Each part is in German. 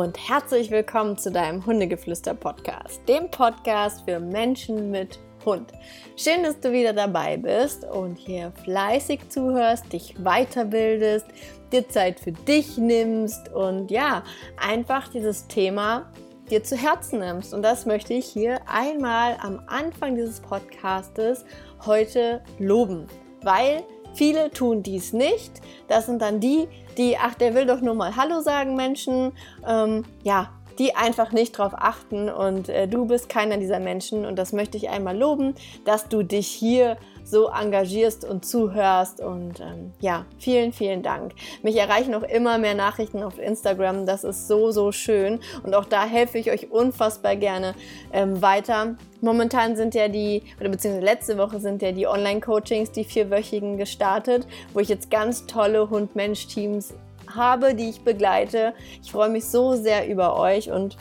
und herzlich willkommen zu deinem Hundegeflüster-Podcast, dem Podcast für Menschen mit Hund. Schön, dass du wieder dabei bist und hier fleißig zuhörst, dich weiterbildest, dir Zeit für dich nimmst und ja, einfach dieses Thema dir zu Herzen nimmst. Und das möchte ich hier einmal am Anfang dieses Podcastes heute loben, weil Viele tun dies nicht. Das sind dann die, die, ach, der will doch nur mal Hallo sagen, Menschen. Ähm, ja, die einfach nicht drauf achten und äh, du bist keiner dieser Menschen und das möchte ich einmal loben, dass du dich hier so engagierst und zuhörst und ähm, ja, vielen, vielen Dank. Mich erreichen auch immer mehr Nachrichten auf Instagram, das ist so, so schön und auch da helfe ich euch unfassbar gerne ähm, weiter. Momentan sind ja die, oder beziehungsweise letzte Woche sind ja die Online-Coachings, die vierwöchigen gestartet, wo ich jetzt ganz tolle Hund-Mensch-Teams habe, die ich begleite. Ich freue mich so sehr über euch und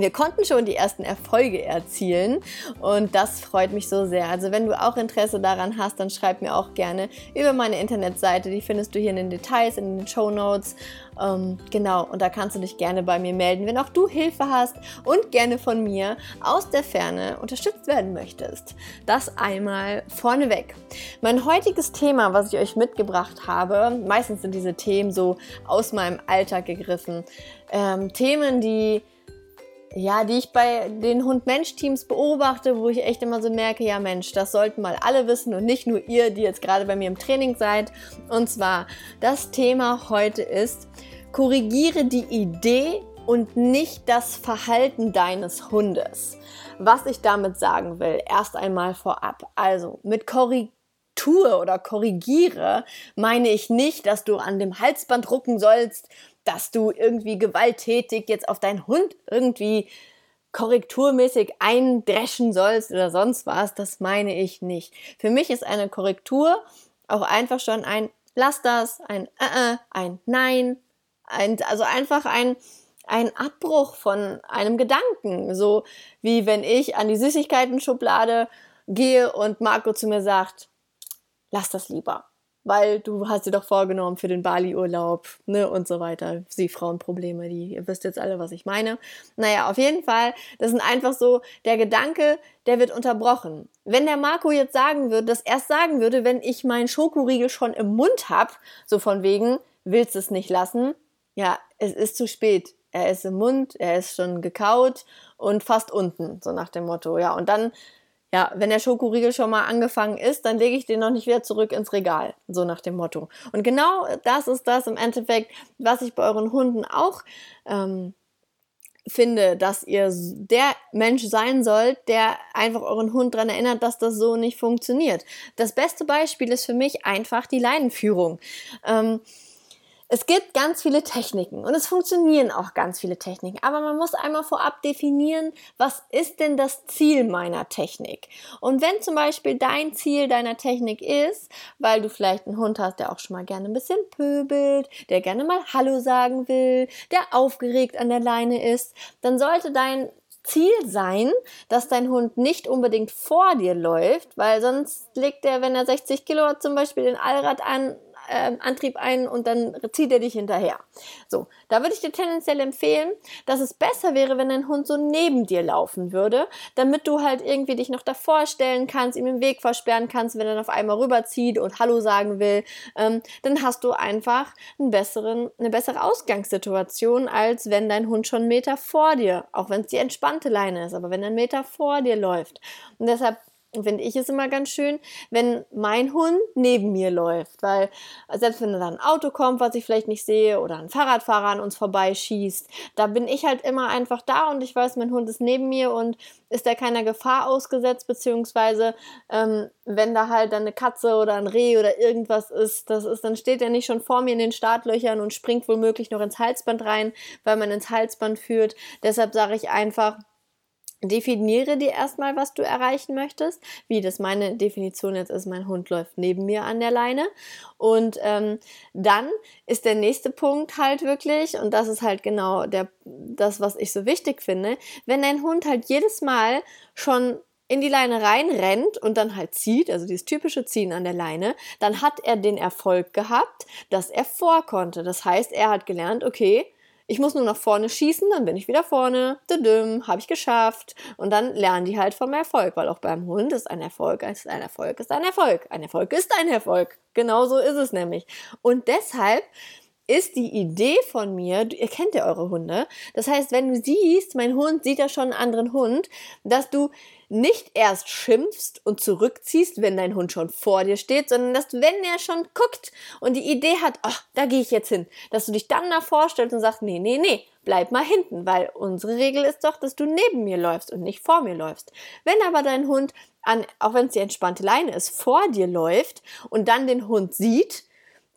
wir konnten schon die ersten Erfolge erzielen und das freut mich so sehr. Also wenn du auch Interesse daran hast, dann schreib mir auch gerne über meine Internetseite. Die findest du hier in den Details, in den Show Notes. Ähm, genau, und da kannst du dich gerne bei mir melden, wenn auch du Hilfe hast und gerne von mir aus der Ferne unterstützt werden möchtest. Das einmal vorneweg. Mein heutiges Thema, was ich euch mitgebracht habe, meistens sind diese Themen so aus meinem Alltag gegriffen. Ähm, Themen, die ja, die ich bei den Hund-Mensch-Teams beobachte, wo ich echt immer so merke, ja Mensch, das sollten mal alle wissen und nicht nur ihr, die jetzt gerade bei mir im Training seid. Und zwar, das Thema heute ist, korrigiere die Idee und nicht das Verhalten deines Hundes. Was ich damit sagen will, erst einmal vorab. Also mit Korrektur oder korrigiere meine ich nicht, dass du an dem Halsband rucken sollst, dass du irgendwie gewalttätig jetzt auf deinen Hund irgendwie korrekturmäßig eindreschen sollst oder sonst was, das meine ich nicht. Für mich ist eine Korrektur auch einfach schon ein Lass das, ein äh, äh ein Nein, ein, also einfach ein, ein Abbruch von einem Gedanken. So wie wenn ich an die Süßigkeiten-Schublade gehe und Marco zu mir sagt, lass das lieber weil du hast dir doch vorgenommen für den Bali-Urlaub, ne, und so weiter. Sie Frauenprobleme, die, ihr wisst jetzt alle, was ich meine. Naja, auf jeden Fall, das sind einfach so, der Gedanke, der wird unterbrochen. Wenn der Marco jetzt sagen würde, das erst sagen würde, wenn ich meinen Schokoriegel schon im Mund hab, so von wegen, willst es nicht lassen? Ja, es ist zu spät. Er ist im Mund, er ist schon gekaut und fast unten, so nach dem Motto. Ja, und dann ja, wenn der Schokoriegel schon mal angefangen ist, dann lege ich den noch nicht wieder zurück ins Regal, so nach dem Motto. Und genau das ist das im Endeffekt, was ich bei euren Hunden auch ähm, finde, dass ihr der Mensch sein sollt, der einfach euren Hund daran erinnert, dass das so nicht funktioniert. Das beste Beispiel ist für mich einfach die Leinenführung. Ähm, es gibt ganz viele Techniken und es funktionieren auch ganz viele Techniken, aber man muss einmal vorab definieren, was ist denn das Ziel meiner Technik? Und wenn zum Beispiel dein Ziel deiner Technik ist, weil du vielleicht einen Hund hast, der auch schon mal gerne ein bisschen pöbelt, der gerne mal Hallo sagen will, der aufgeregt an der Leine ist, dann sollte dein Ziel sein, dass dein Hund nicht unbedingt vor dir läuft, weil sonst legt er, wenn er 60 Kilo hat, zum Beispiel den Allrad an äh, Antrieb ein und dann zieht er dich hinterher. So, da würde ich dir tendenziell empfehlen, dass es besser wäre, wenn dein Hund so neben dir laufen würde, damit du halt irgendwie dich noch davor stellen kannst, ihm den Weg versperren kannst, wenn er dann auf einmal rüberzieht und Hallo sagen will. Ähm, dann hast du einfach einen besseren, eine bessere Ausgangssituation, als wenn dein Hund schon einen Meter vor dir, auch wenn es die entspannte Leine ist, aber wenn er einen Meter vor dir läuft. Und deshalb finde ich es immer ganz schön, wenn mein Hund neben mir läuft, weil selbst wenn da ein Auto kommt, was ich vielleicht nicht sehe, oder ein Fahrradfahrer an uns vorbeischießt, da bin ich halt immer einfach da und ich weiß, mein Hund ist neben mir und ist da keiner Gefahr ausgesetzt, beziehungsweise ähm, wenn da halt dann eine Katze oder ein Reh oder irgendwas ist, das ist, dann steht er nicht schon vor mir in den Startlöchern und springt womöglich noch ins Halsband rein, weil man ins Halsband führt. Deshalb sage ich einfach, Definiere dir erstmal, was du erreichen möchtest. Wie das meine Definition jetzt ist, mein Hund läuft neben mir an der Leine. Und ähm, dann ist der nächste Punkt halt wirklich, und das ist halt genau der, das, was ich so wichtig finde, wenn dein Hund halt jedes Mal schon in die Leine reinrennt und dann halt zieht, also dieses typische Ziehen an der Leine, dann hat er den Erfolg gehabt, dass er vor konnte. Das heißt, er hat gelernt, okay, ich muss nur nach vorne schießen, dann bin ich wieder vorne, habe ich geschafft. Und dann lernen die halt vom Erfolg, weil auch beim Hund ist ein Erfolg, ist ein Erfolg, ist ein Erfolg. Ein Erfolg ist ein Erfolg. Genauso ist es nämlich. Und deshalb ist die Idee von mir, ihr kennt ja eure Hunde, das heißt, wenn du siehst, mein Hund sieht ja schon einen anderen Hund, dass du nicht erst schimpfst und zurückziehst, wenn dein Hund schon vor dir steht, sondern dass wenn er schon guckt und die Idee hat, ach, da gehe ich jetzt hin, dass du dich dann davor stellst und sagst, nee, nee, nee, bleib mal hinten, weil unsere Regel ist doch, dass du neben mir läufst und nicht vor mir läufst. Wenn aber dein Hund an, auch wenn es die entspannte Leine ist, vor dir läuft und dann den Hund sieht,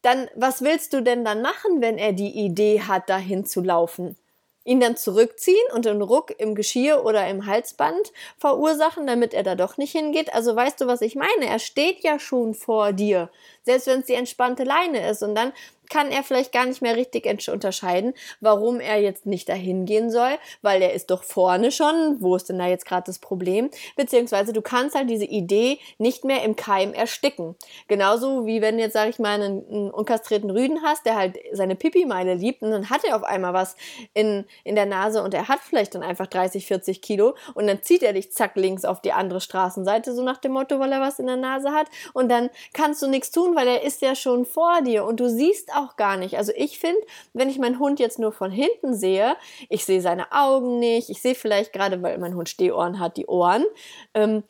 dann was willst du denn dann machen, wenn er die Idee hat, dahin zu laufen? Ihn dann zurückziehen und den Ruck im Geschirr oder im Halsband verursachen, damit er da doch nicht hingeht. Also weißt du, was ich meine? Er steht ja schon vor dir, selbst wenn es die entspannte Leine ist. Und dann kann er vielleicht gar nicht mehr richtig unterscheiden, warum er jetzt nicht dahin gehen soll, weil er ist doch vorne schon. Wo ist denn da jetzt gerade das Problem? Beziehungsweise du kannst halt diese Idee nicht mehr im Keim ersticken. Genauso wie wenn jetzt, sag ich mal, einen, einen unkastrierten Rüden hast, der halt seine Pipi-Meile liebt und dann hat er auf einmal was in, in der Nase und er hat vielleicht dann einfach 30, 40 Kilo und dann zieht er dich zack links auf die andere Straßenseite, so nach dem Motto, weil er was in der Nase hat und dann kannst du nichts tun, weil er ist ja schon vor dir und du siehst auch auch gar nicht. Also ich finde, wenn ich meinen Hund jetzt nur von hinten sehe, ich sehe seine Augen nicht, ich sehe vielleicht gerade, weil mein Hund Stehohren hat, die Ohren. Ähm,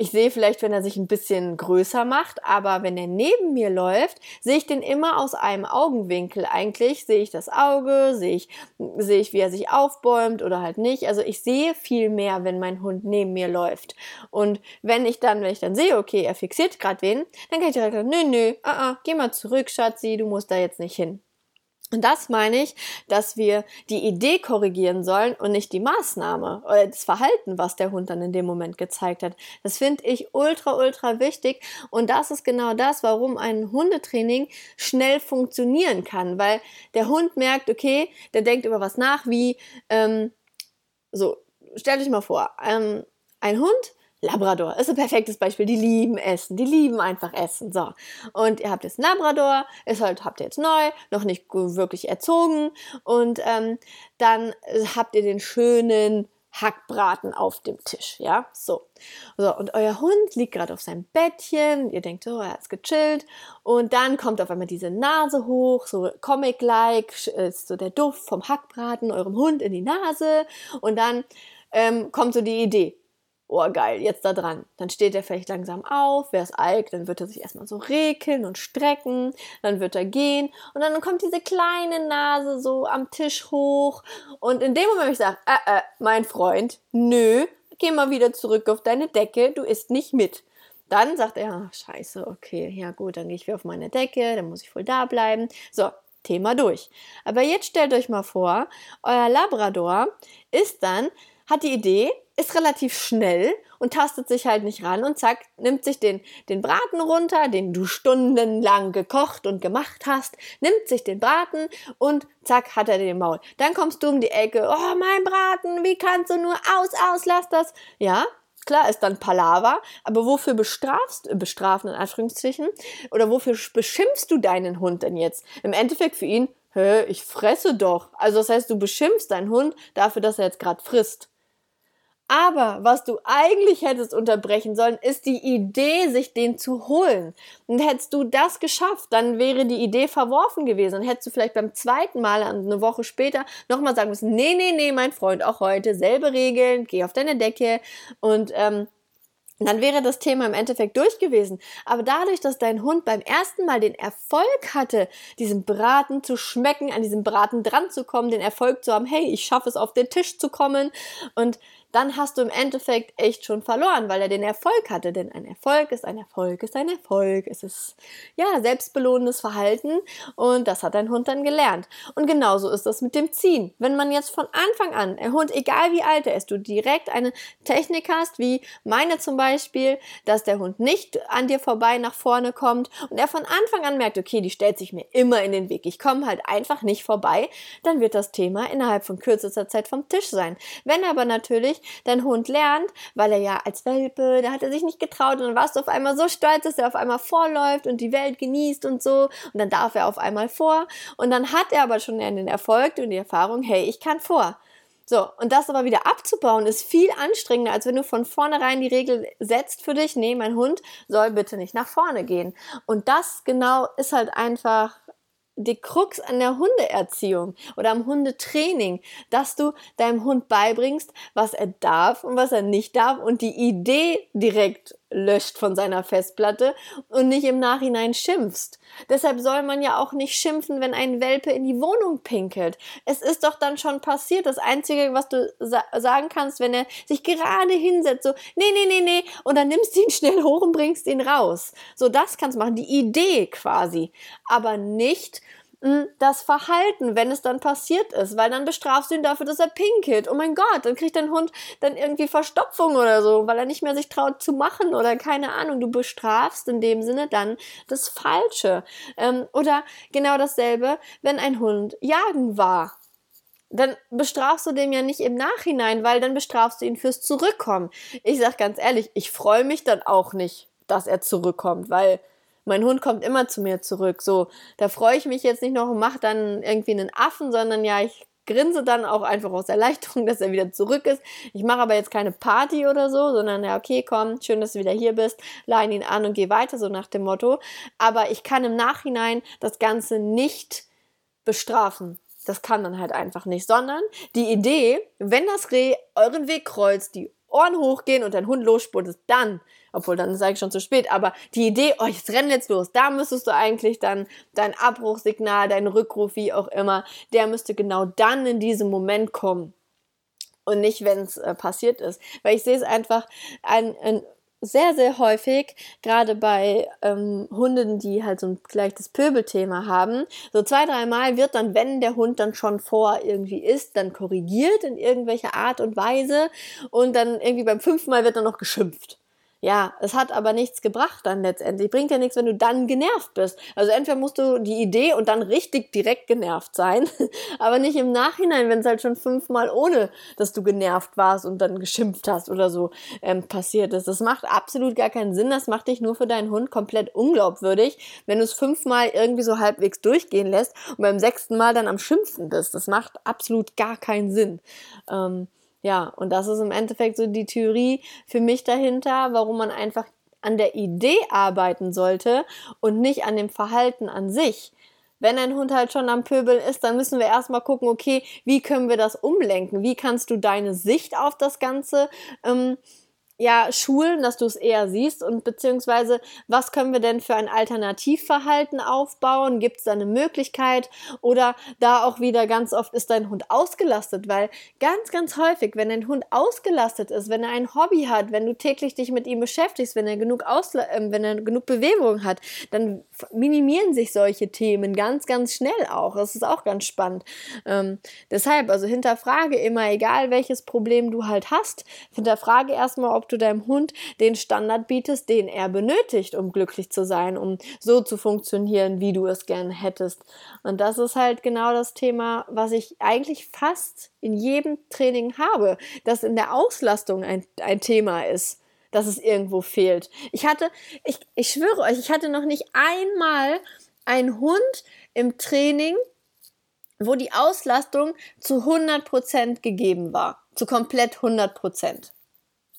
ich sehe vielleicht, wenn er sich ein bisschen größer macht, aber wenn er neben mir läuft, sehe ich den immer aus einem Augenwinkel. Eigentlich sehe ich das Auge, sehe ich, sehe ich, wie er sich aufbäumt oder halt nicht. Also ich sehe viel mehr, wenn mein Hund neben mir läuft. Und wenn ich dann, wenn ich dann sehe, okay, er fixiert gerade wen, dann kann ich direkt sagen, nö, nö, uh -uh, geh mal zurück, Schatzi, du musst da jetzt nicht hin. Und das meine ich, dass wir die Idee korrigieren sollen und nicht die Maßnahme oder das Verhalten, was der Hund dann in dem Moment gezeigt hat. Das finde ich ultra, ultra wichtig. Und das ist genau das, warum ein Hundetraining schnell funktionieren kann, weil der Hund merkt, okay, der denkt über was nach, wie, ähm, so, stellt euch mal vor, ähm, ein Hund Labrador ist ein perfektes Beispiel. Die lieben Essen. Die lieben einfach Essen. So. Und ihr habt jetzt Labrador, ist halt, habt ihr jetzt neu, noch nicht wirklich erzogen. Und ähm, dann habt ihr den schönen Hackbraten auf dem Tisch, ja, so. So, und euer Hund liegt gerade auf seinem Bettchen, ihr denkt, oh, er ist gechillt, und dann kommt auf einmal diese Nase hoch, so Comic-like, ist so der Duft vom Hackbraten eurem Hund in die Nase, und dann ähm, kommt so die Idee, oh geil, jetzt da dran. Dann steht er vielleicht langsam auf, wer ist Alk, dann wird er sich erstmal so rekeln und strecken, dann wird er gehen und dann kommt diese kleine Nase so am Tisch hoch und in dem Moment, ich sage, äh, äh, mein Freund, nö, geh mal wieder zurück auf deine Decke, du isst nicht mit. Dann sagt er, ach, scheiße, okay, ja gut, dann gehe ich wieder auf meine Decke, dann muss ich voll da bleiben. So, Thema durch. Aber jetzt stellt euch mal vor, euer Labrador ist dann, hat die Idee, ist relativ schnell und tastet sich halt nicht ran und zack, nimmt sich den, den Braten runter, den du stundenlang gekocht und gemacht hast, nimmt sich den Braten und zack, hat er den Maul. Dann kommst du um die Ecke, oh mein Braten, wie kannst du nur aus, aus, lass das. Ja, klar ist dann Palaver, aber wofür bestrafst, bestrafen in Anführungszeichen, oder wofür beschimpfst du deinen Hund denn jetzt? Im Endeffekt für ihn, hä, ich fresse doch. Also das heißt, du beschimpfst deinen Hund dafür, dass er jetzt gerade frisst. Aber was du eigentlich hättest unterbrechen sollen, ist die Idee, sich den zu holen. Und hättest du das geschafft, dann wäre die Idee verworfen gewesen. Dann hättest du vielleicht beim zweiten Mal, eine Woche später, nochmal sagen müssen, nee, nee, nee, mein Freund, auch heute, selbe Regeln, geh auf deine Decke und ähm, dann wäre das Thema im Endeffekt durch gewesen. Aber dadurch, dass dein Hund beim ersten Mal den Erfolg hatte, diesen Braten zu schmecken, an diesem Braten dran zu kommen, den Erfolg zu haben, hey, ich schaffe es auf den Tisch zu kommen und dann hast du im Endeffekt echt schon verloren, weil er den Erfolg hatte. Denn ein Erfolg ist ein Erfolg, ist ein Erfolg. Es ist ja selbstbelohnendes Verhalten und das hat dein Hund dann gelernt. Und genauso ist das mit dem Ziehen. Wenn man jetzt von Anfang an, der Hund, egal wie alt er ist, du direkt eine Technik hast, wie meine zum Beispiel, dass der Hund nicht an dir vorbei nach vorne kommt und er von Anfang an merkt, okay, die stellt sich mir immer in den Weg, ich komme halt einfach nicht vorbei, dann wird das Thema innerhalb von kürzester Zeit vom Tisch sein. Wenn aber natürlich nämlich, dein Hund lernt, weil er ja als Welpe, da hat er sich nicht getraut und dann warst du auf einmal so stolz, dass er auf einmal vorläuft und die Welt genießt und so und dann darf er auf einmal vor und dann hat er aber schon den Erfolg und die Erfahrung, hey, ich kann vor. So, und das aber wieder abzubauen, ist viel anstrengender, als wenn du von vornherein die Regel setzt für dich, nee, mein Hund soll bitte nicht nach vorne gehen. Und das genau ist halt einfach die Krux an der Hundeerziehung oder am Hundetraining, dass du deinem Hund beibringst, was er darf und was er nicht darf und die Idee direkt löscht von seiner Festplatte und nicht im Nachhinein schimpfst. Deshalb soll man ja auch nicht schimpfen, wenn ein Welpe in die Wohnung pinkelt. Es ist doch dann schon passiert. Das Einzige, was du sa sagen kannst, wenn er sich gerade hinsetzt, so, nee, nee, nee, nee, und dann nimmst du ihn schnell hoch und bringst ihn raus. So, das kannst du machen. Die Idee quasi. Aber nicht, das Verhalten, wenn es dann passiert ist, weil dann bestrafst du ihn dafür, dass er pinkelt. Oh mein Gott, dann kriegt dein Hund dann irgendwie Verstopfung oder so, weil er nicht mehr sich traut zu machen oder keine Ahnung. Du bestrafst in dem Sinne dann das Falsche. Ähm, oder genau dasselbe, wenn ein Hund jagen war. Dann bestrafst du dem ja nicht im Nachhinein, weil dann bestrafst du ihn fürs Zurückkommen. Ich sag ganz ehrlich, ich freue mich dann auch nicht, dass er zurückkommt, weil mein Hund kommt immer zu mir zurück. So, da freue ich mich jetzt nicht noch und mache dann irgendwie einen Affen, sondern ja, ich grinse dann auch einfach aus Erleichterung, dass er wieder zurück ist. Ich mache aber jetzt keine Party oder so, sondern ja, okay, komm, schön, dass du wieder hier bist, leine ihn an und geh weiter, so nach dem Motto. Aber ich kann im Nachhinein das Ganze nicht bestrafen. Das kann man halt einfach nicht, sondern die Idee, wenn das Reh euren Weg kreuzt, die Ohren hochgehen und dein Hund losspurtet, dann obwohl dann ist eigentlich schon zu spät, aber die Idee, oh, jetzt renn jetzt los, da müsstest du eigentlich dann dein Abbruchsignal, dein Rückruf, wie auch immer, der müsste genau dann in diesem Moment kommen und nicht, wenn es äh, passiert ist. Weil ich sehe es einfach ein, ein sehr, sehr häufig, gerade bei ähm, Hunden, die halt so ein leichtes Pöbelthema haben, so zwei, dreimal wird dann, wenn der Hund dann schon vor irgendwie ist, dann korrigiert in irgendwelcher Art und Weise und dann irgendwie beim fünften Mal wird dann noch geschimpft. Ja, es hat aber nichts gebracht dann letztendlich. Bringt ja nichts, wenn du dann genervt bist. Also entweder musst du die Idee und dann richtig direkt genervt sein, aber nicht im Nachhinein, wenn es halt schon fünfmal ohne, dass du genervt warst und dann geschimpft hast oder so ähm, passiert ist. Das macht absolut gar keinen Sinn. Das macht dich nur für deinen Hund komplett unglaubwürdig, wenn du es fünfmal irgendwie so halbwegs durchgehen lässt und beim sechsten Mal dann am Schimpfen bist. Das macht absolut gar keinen Sinn. Ähm, ja, und das ist im Endeffekt so die Theorie für mich dahinter, warum man einfach an der Idee arbeiten sollte und nicht an dem Verhalten an sich. Wenn ein Hund halt schon am Pöbeln ist, dann müssen wir erstmal gucken, okay, wie können wir das umlenken? Wie kannst du deine Sicht auf das Ganze ähm, ja, schulen, dass du es eher siehst und beziehungsweise was können wir denn für ein Alternativverhalten aufbauen? Gibt es da eine Möglichkeit? Oder da auch wieder ganz oft ist dein Hund ausgelastet, weil ganz, ganz häufig, wenn dein Hund ausgelastet ist, wenn er ein Hobby hat, wenn du täglich dich mit ihm beschäftigst, wenn er genug, Ausla äh, wenn er genug Bewegung hat, dann minimieren sich solche Themen ganz, ganz schnell auch. Das ist auch ganz spannend. Ähm, deshalb, also hinterfrage immer, egal welches Problem du halt hast, hinterfrage erstmal, ob du deinem Hund den Standard bietest, den er benötigt, um glücklich zu sein, um so zu funktionieren, wie du es gerne hättest. Und das ist halt genau das Thema, was ich eigentlich fast in jedem Training habe, dass in der Auslastung ein, ein Thema ist dass es irgendwo fehlt. Ich hatte, ich, ich schwöre euch, ich hatte noch nicht einmal einen Hund im Training, wo die Auslastung zu 100% gegeben war. Zu komplett 100%.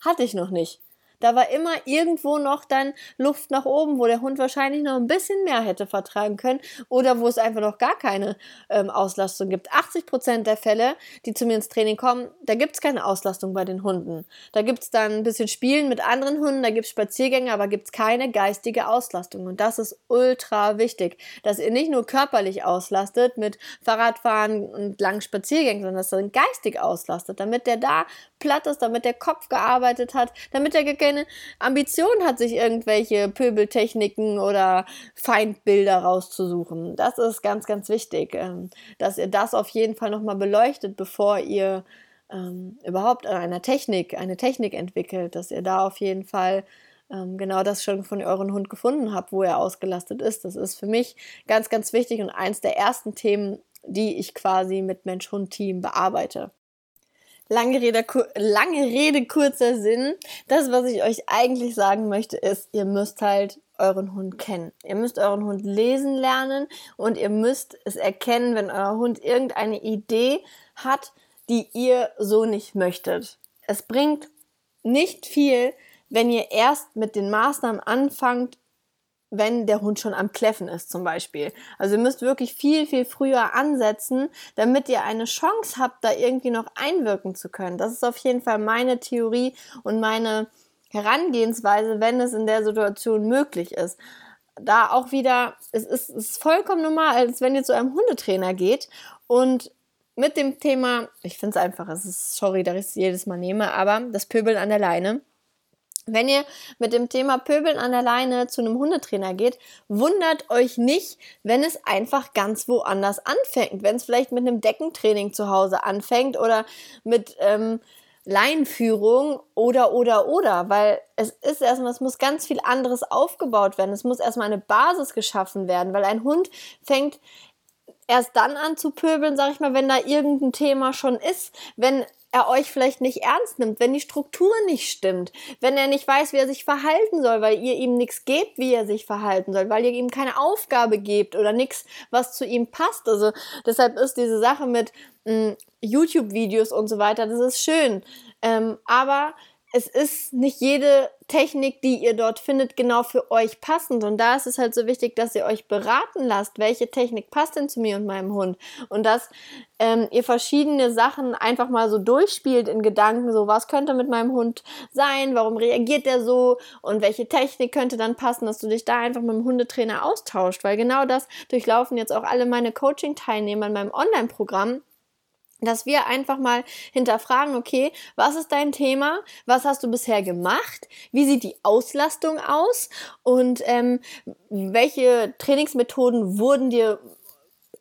Hatte ich noch nicht. Da war immer irgendwo noch dann Luft nach oben, wo der Hund wahrscheinlich noch ein bisschen mehr hätte vertragen können oder wo es einfach noch gar keine ähm, Auslastung gibt. 80 Prozent der Fälle, die zu mir ins Training kommen, da gibt es keine Auslastung bei den Hunden. Da gibt es dann ein bisschen Spielen mit anderen Hunden, da gibt es Spaziergänge, aber gibt es keine geistige Auslastung. Und das ist ultra wichtig, dass ihr nicht nur körperlich auslastet mit Fahrradfahren und langen Spaziergängen, sondern dass ihr geistig auslastet, damit der da platt ist, damit der Kopf gearbeitet hat, damit er keine Ambition hat, sich irgendwelche Pöbeltechniken oder Feindbilder rauszusuchen. Das ist ganz, ganz wichtig, ähm, dass ihr das auf jeden Fall nochmal beleuchtet, bevor ihr ähm, überhaupt eine Technik, eine Technik entwickelt, dass ihr da auf jeden Fall ähm, genau das schon von euren Hund gefunden habt, wo er ausgelastet ist. Das ist für mich ganz, ganz wichtig und eins der ersten Themen, die ich quasi mit Mensch-Hund-Team bearbeite. Lange Rede, lange Rede, kurzer Sinn. Das, was ich euch eigentlich sagen möchte, ist, ihr müsst halt euren Hund kennen. Ihr müsst euren Hund lesen lernen und ihr müsst es erkennen, wenn euer Hund irgendeine Idee hat, die ihr so nicht möchtet. Es bringt nicht viel, wenn ihr erst mit den Maßnahmen anfangt, wenn der Hund schon am Kläffen ist zum Beispiel. Also ihr müsst wirklich viel, viel früher ansetzen, damit ihr eine Chance habt, da irgendwie noch einwirken zu können. Das ist auf jeden Fall meine Theorie und meine Herangehensweise, wenn es in der Situation möglich ist. Da auch wieder, es ist, es ist vollkommen normal, als wenn ihr zu einem Hundetrainer geht und mit dem Thema, ich finde es einfach, es ist, sorry, dass ich es jedes Mal nehme, aber das Pöbeln an der Leine wenn ihr mit dem Thema Pöbeln an der Leine zu einem Hundetrainer geht, wundert euch nicht, wenn es einfach ganz woanders anfängt. Wenn es vielleicht mit einem Deckentraining zu Hause anfängt oder mit ähm, Leinführung oder, oder, oder, weil es ist erstmal, es muss ganz viel anderes aufgebaut werden. Es muss erstmal eine Basis geschaffen werden, weil ein Hund fängt erst dann an zu pöbeln, sag ich mal, wenn da irgendein Thema schon ist, wenn er euch vielleicht nicht ernst nimmt, wenn die Struktur nicht stimmt, wenn er nicht weiß, wie er sich verhalten soll, weil ihr ihm nichts gebt, wie er sich verhalten soll, weil ihr ihm keine Aufgabe gebt oder nichts, was zu ihm passt. Also deshalb ist diese Sache mit mm, YouTube-Videos und so weiter, das ist schön. Ähm, aber es ist nicht jede Technik, die ihr dort findet, genau für euch passend. Und da ist es halt so wichtig, dass ihr euch beraten lasst, welche Technik passt denn zu mir und meinem Hund. Und dass ähm, ihr verschiedene Sachen einfach mal so durchspielt in Gedanken, so was könnte mit meinem Hund sein, warum reagiert der so und welche Technik könnte dann passen, dass du dich da einfach mit dem Hundetrainer austauscht. Weil genau das durchlaufen jetzt auch alle meine Coaching-Teilnehmer in meinem Online-Programm dass wir einfach mal hinterfragen, okay, was ist dein Thema? Was hast du bisher gemacht? Wie sieht die Auslastung aus? Und ähm, welche Trainingsmethoden wurden dir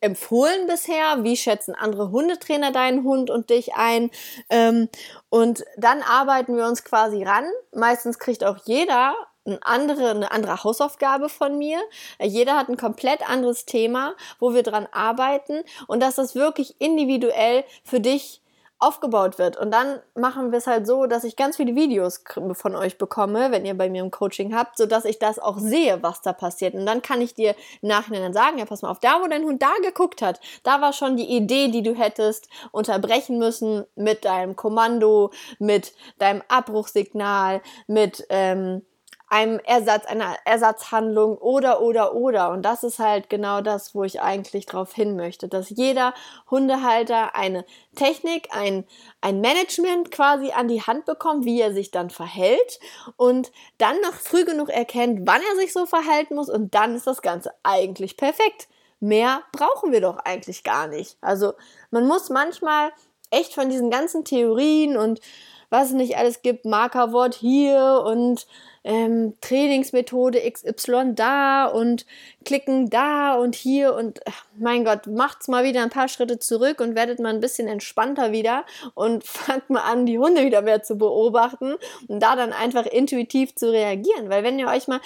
empfohlen bisher? Wie schätzen andere Hundetrainer deinen Hund und dich ein? Ähm, und dann arbeiten wir uns quasi ran. Meistens kriegt auch jeder ein andere, eine andere Hausaufgabe von mir. Jeder hat ein komplett anderes Thema, wo wir dran arbeiten und dass das wirklich individuell für dich aufgebaut wird. Und dann machen wir es halt so, dass ich ganz viele Videos von euch bekomme, wenn ihr bei mir im Coaching habt, so dass ich das auch sehe, was da passiert. Und dann kann ich dir im Nachhinein sagen, ja, pass mal auf, da wo dein Hund da geguckt hat, da war schon die Idee, die du hättest unterbrechen müssen mit deinem Kommando, mit deinem Abbruchsignal, mit, ähm, einem Ersatz, einer Ersatzhandlung oder, oder, oder. Und das ist halt genau das, wo ich eigentlich drauf hin möchte, dass jeder Hundehalter eine Technik, ein, ein Management quasi an die Hand bekommt, wie er sich dann verhält und dann noch früh genug erkennt, wann er sich so verhalten muss und dann ist das Ganze eigentlich perfekt. Mehr brauchen wir doch eigentlich gar nicht. Also man muss manchmal echt von diesen ganzen Theorien und was es nicht alles gibt, Markerwort hier und ähm, Trainingsmethode XY da und klicken da und hier und ach, mein Gott, macht's mal wieder ein paar Schritte zurück und werdet mal ein bisschen entspannter wieder und fangt mal an, die Hunde wieder mehr zu beobachten und da dann einfach intuitiv zu reagieren, weil wenn ihr euch mal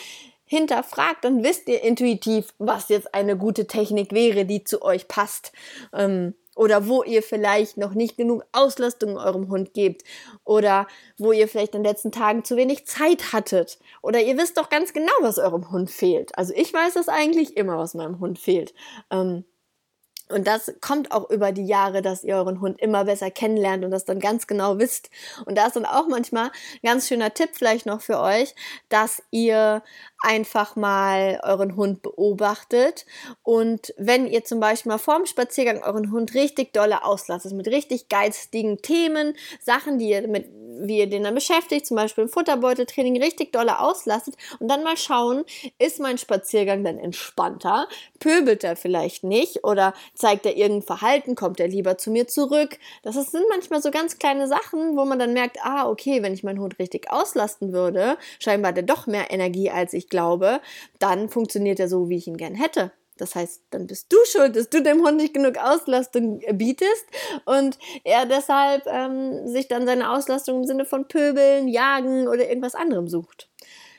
hinterfragt, dann wisst ihr intuitiv, was jetzt eine gute Technik wäre, die zu euch passt. Ähm, oder wo ihr vielleicht noch nicht genug Auslastung eurem Hund gebt oder wo ihr vielleicht in den letzten Tagen zu wenig Zeit hattet oder ihr wisst doch ganz genau, was eurem Hund fehlt. Also ich weiß das eigentlich immer, was meinem Hund fehlt. Ähm, und das kommt auch über die Jahre, dass ihr euren Hund immer besser kennenlernt und das dann ganz genau wisst. Und da ist dann auch manchmal ein ganz schöner Tipp vielleicht noch für euch, dass ihr einfach mal euren Hund beobachtet und wenn ihr zum Beispiel mal vorm Spaziergang euren Hund richtig dolle auslastet, mit richtig geistigen Themen, Sachen, die ihr mit, wie ihr den dann beschäftigt, zum Beispiel im Futterbeuteltraining richtig dolle auslastet und dann mal schauen, ist mein Spaziergang dann entspannter? Pöbelt er vielleicht nicht oder zeigt er irgendein Verhalten? Kommt er lieber zu mir zurück? Das sind manchmal so ganz kleine Sachen, wo man dann merkt, ah, okay, wenn ich meinen Hund richtig auslasten würde, scheinbar hat er doch mehr Energie, als ich glaube, dann funktioniert er so, wie ich ihn gern hätte. Das heißt, dann bist du schuld, dass du dem Hund nicht genug Auslastung bietest und er deshalb ähm, sich dann seine Auslastung im Sinne von Pöbeln, Jagen oder irgendwas anderem sucht.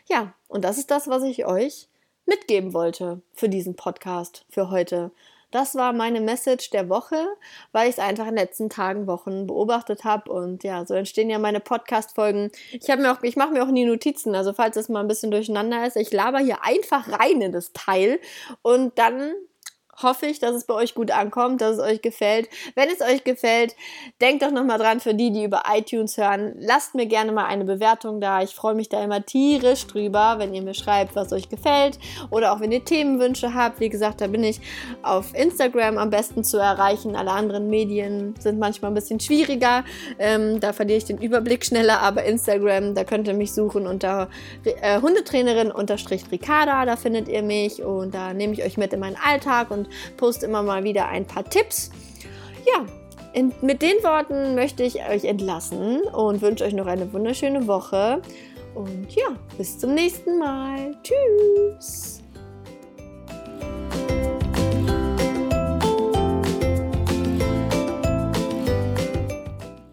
Ja, und das ist das, was ich euch mitgeben wollte für diesen Podcast für heute das war meine Message der Woche, weil ich es einfach in den letzten Tagen, Wochen beobachtet habe. Und ja, so entstehen ja meine Podcast-Folgen. Ich mir auch, ich mache mir auch nie Notizen. Also falls es mal ein bisschen durcheinander ist, ich laber hier einfach rein in das Teil und dann hoffe ich, dass es bei euch gut ankommt, dass es euch gefällt. Wenn es euch gefällt, denkt doch nochmal dran für die, die über iTunes hören. Lasst mir gerne mal eine Bewertung da. Ich freue mich da immer tierisch drüber, wenn ihr mir schreibt, was euch gefällt oder auch wenn ihr Themenwünsche habt. Wie gesagt, da bin ich auf Instagram am besten zu erreichen. Alle anderen Medien sind manchmal ein bisschen schwieriger. Ähm, da verliere ich den Überblick schneller, aber Instagram, da könnt ihr mich suchen unter äh, Hundetrainerin unterstrich Ricarda. Da findet ihr mich und da nehme ich euch mit in meinen Alltag und und poste immer mal wieder ein paar Tipps. Ja, in, mit den Worten möchte ich euch entlassen und wünsche euch noch eine wunderschöne Woche. Und ja, bis zum nächsten Mal. Tschüss.